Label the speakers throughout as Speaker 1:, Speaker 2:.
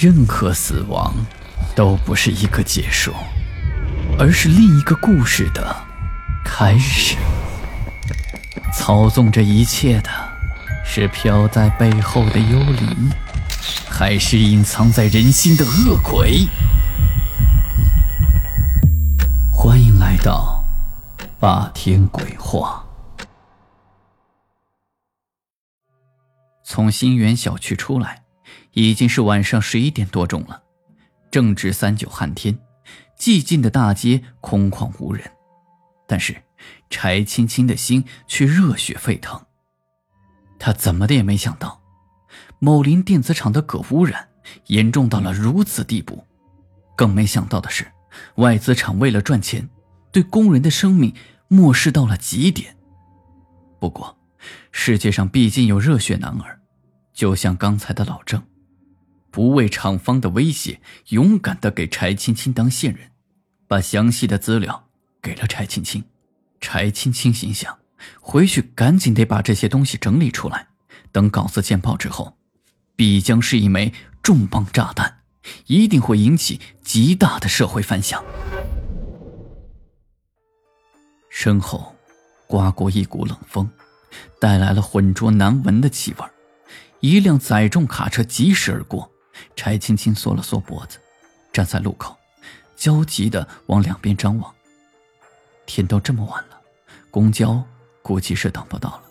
Speaker 1: 任何死亡都不是一个结束，而是另一个故事的开始。操纵这一切的是飘在背后的幽灵，还是隐藏在人心的恶鬼？欢迎来到霸天鬼话。从新源小区出来。已经是晚上十一点多钟了，正值三九寒天，寂静的大街空旷无人，但是柴青青的心却热血沸腾。他怎么的也没想到，某林电子厂的铬污染严重到了如此地步，更没想到的是，外资厂为了赚钱，对工人的生命漠视到了极点。不过，世界上毕竟有热血男儿，就像刚才的老郑。不畏厂方的威胁，勇敢的给柴青青当线人，把详细的资料给了柴青青。柴青青心想，回去赶紧得把这些东西整理出来，等稿子见报之后，必将是一枚重磅炸弹，一定会引起极大的社会反响。身后，刮过一股冷风，带来了浑浊难闻的气味。一辆载重卡车疾驶而过。柴青青缩了缩脖子，站在路口，焦急的往两边张望。天都这么晚了，公交估计是等不到了。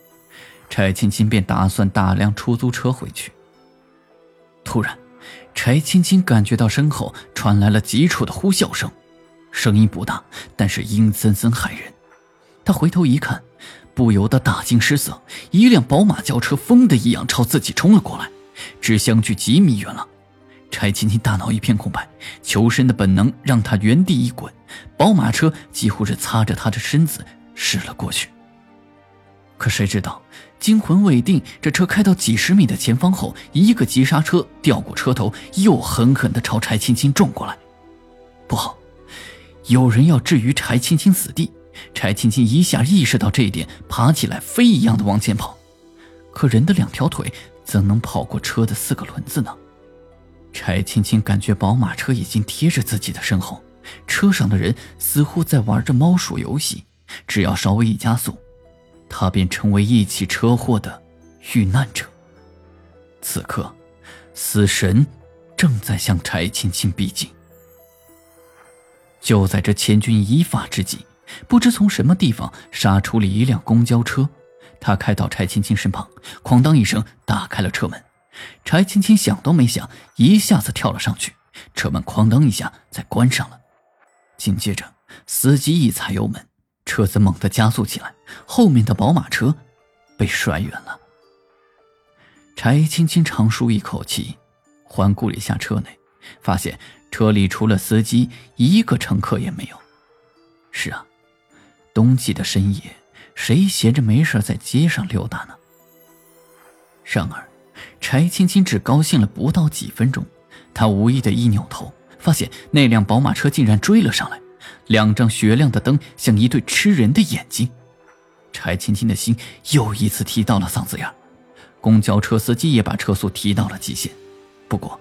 Speaker 1: 柴青青便打算打辆出租车回去。突然，柴青青感觉到身后传来了急促的呼啸声，声音不大，但是阴森森骇人。他回头一看，不由得大惊失色，一辆宝马轿车疯的一样朝自己冲了过来，只相距几米远了。柴青青大脑一片空白，求生的本能让她原地一滚，宝马车几乎是擦着她的身子驶了过去。可谁知道惊魂未定，这车开到几十米的前方后，一个急刹车掉过车头，又狠狠地朝柴青青撞过来。不好，有人要置于柴青青死地！柴青青一下意识到这一点，爬起来飞一样的往前跑。可人的两条腿怎能跑过车的四个轮子呢？柴青青感觉宝马车已经贴着自己的身后，车上的人似乎在玩着猫鼠游戏，只要稍微一加速，他便成为一起车祸的遇难者。此刻，死神正在向柴青青逼近。就在这千钧一发之际，不知从什么地方杀出了一辆公交车，他开到柴青青身旁，哐当一声打开了车门。柴青青想都没想，一下子跳了上去，车门哐当一下再关上了。紧接着，司机一踩油门，车子猛地加速起来，后面的宝马车被甩远了。柴青青长舒一口气，环顾了一下车内，发现车里除了司机，一个乘客也没有。是啊，冬季的深夜，谁闲着没事在街上溜达呢？然而。柴青青只高兴了不到几分钟，她无意的一扭头，发现那辆宝马车竟然追了上来，两张雪亮的灯像一对吃人的眼睛。柴青青的心又一次提到了嗓子眼公交车司机也把车速提到了极限，不过，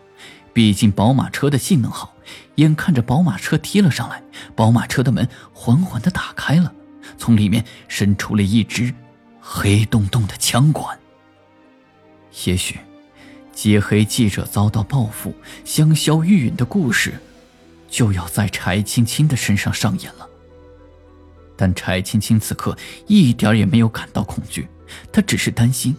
Speaker 1: 毕竟宝马车的性能好，眼看着宝马车贴了上来，宝马车的门缓缓的打开了，从里面伸出了一支黑洞洞的枪管。也许。揭黑记者遭到报复、香消玉殒的故事，就要在柴青青的身上上演了。但柴青青此刻一点也没有感到恐惧，她只是担心，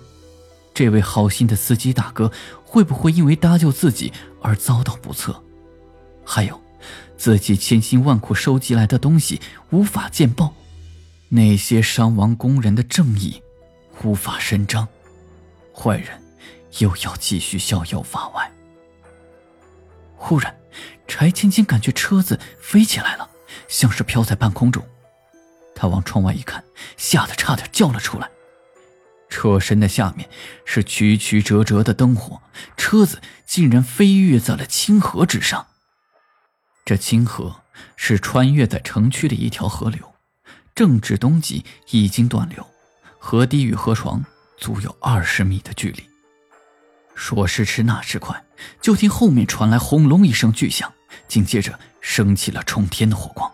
Speaker 1: 这位好心的司机大哥会不会因为搭救自己而遭到不测？还有，自己千辛万苦收集来的东西无法见报，那些伤亡工人的正义无法伸张，坏人。又要继续逍遥法外。忽然，柴青青感觉车子飞起来了，像是飘在半空中。他往窗外一看，吓得差点叫了出来。车身的下面是曲曲折折的灯火，车子竟然飞跃在了清河之上。这清河是穿越在城区的一条河流，正值冬季已经断流，河堤与河床足有二十米的距离。说时迟，那时快，就听后面传来轰隆一声巨响，紧接着升起了冲天的火光。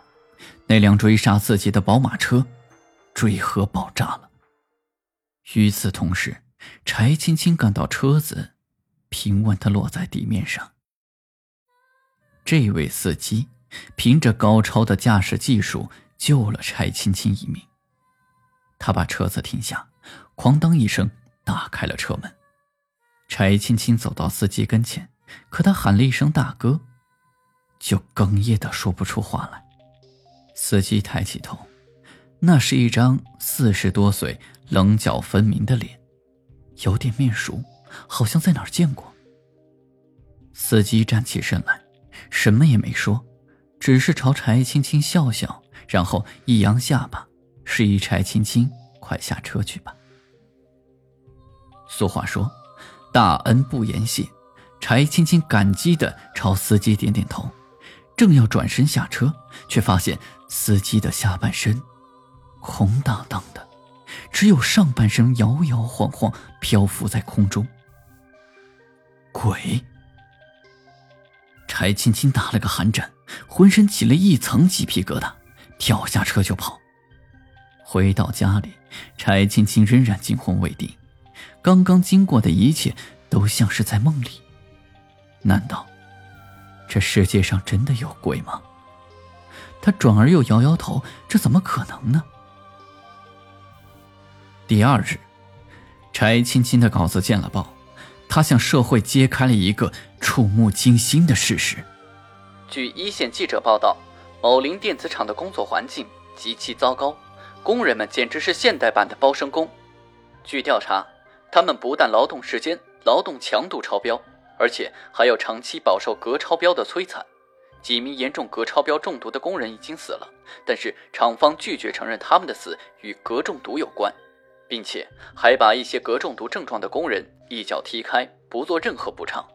Speaker 1: 那辆追杀自己的宝马车，坠河爆炸了。与此同时，柴青青感到车子平稳的落在地面上。这位司机凭着高超的驾驶技术救了柴青青一命。他把车子停下，哐当一声打开了车门。柴青青走到司机跟前，可他喊了一声“大哥”，就哽咽的说不出话来。司机抬起头，那是一张四十多岁、棱角分明的脸，有点面熟，好像在哪儿见过。司机站起身来，什么也没说，只是朝柴青青笑笑，然后一扬下巴，示意柴青青快下车去吧。俗话说。大恩不言谢，柴青青感激的朝司机点点头，正要转身下车，却发现司机的下半身空荡荡的，只有上半身摇摇晃晃漂浮在空中。鬼！柴青青打了个寒战，浑身起了一层鸡皮疙瘩，跳下车就跑。回到家里，柴青青仍然惊魂未定。刚刚经过的一切都像是在梦里，难道这世界上真的有鬼吗？他转而又摇摇头，这怎么可能呢？第二日，柴青青的稿子见了报，他向社会揭开了一个触目惊心的事实：
Speaker 2: 据一线记者报道，某林电子厂的工作环境极其糟糕，工人们简直是现代版的包身工。据调查。他们不但劳动时间、劳动强度超标，而且还要长期饱受镉超标的摧残。几名严重镉超标中毒的工人已经死了，但是厂方拒绝承认他们的死与镉中毒有关，并且还把一些镉中毒症状的工人一脚踢开，不做任何补偿。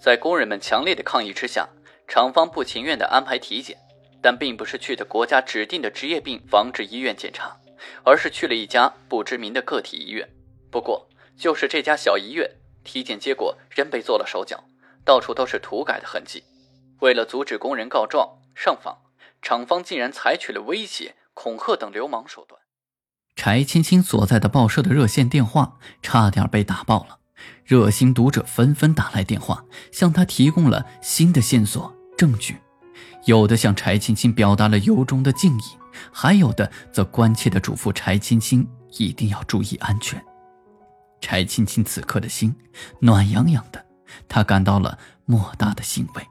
Speaker 2: 在工人们强烈的抗议之下，厂方不情愿地安排体检，但并不是去的国家指定的职业病防治医院检查，而是去了一家不知名的个体医院。不过，就是这家小医院，体检结果仍被做了手脚，到处都是涂改的痕迹。为了阻止工人告状上访，厂方竟然采取了威胁、恐吓等流氓手段。
Speaker 1: 柴青青所在的报社的热线电话差点被打爆了，热心读者纷纷打来电话，向他提供了新的线索、证据，有的向柴青青表达了由衷的敬意，还有的则关切地嘱咐柴青青一定要注意安全。柴青青此刻的心暖洋洋的，她感到了莫大的欣慰。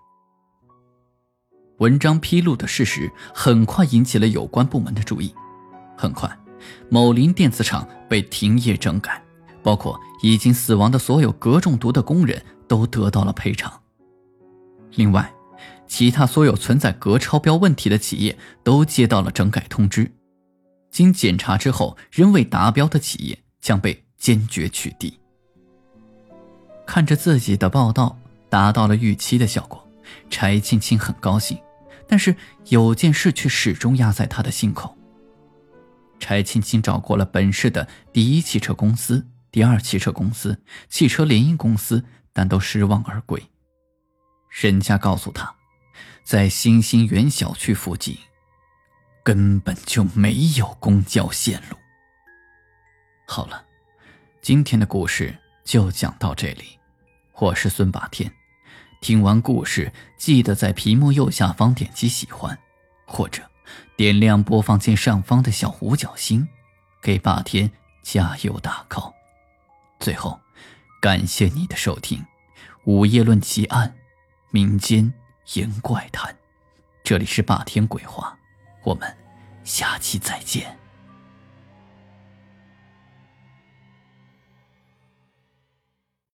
Speaker 1: 文章披露的事实很快引起了有关部门的注意。很快，某林电子厂被停业整改，包括已经死亡的所有镉中毒的工人都得到了赔偿。另外，其他所有存在镉超标问题的企业都接到了整改通知，经检查之后仍未达标的企业将被。坚决取缔。看着自己的报道达到了预期的效果，柴青青很高兴，但是有件事却始终压在他的心口。柴青青找过了本市的第一汽车公司、第二汽车公司、汽车联营公司，但都失望而归。人家告诉他，在新星园小区附近，根本就没有公交线路。好了。今天的故事就讲到这里，我是孙霸天。听完故事，记得在屏幕右下方点击喜欢，或者点亮播放键上方的小五角星，给霸天加油打 call。最后，感谢你的收听，《午夜论奇案》，民间言怪谈，这里是霸天鬼话，我们下期再见。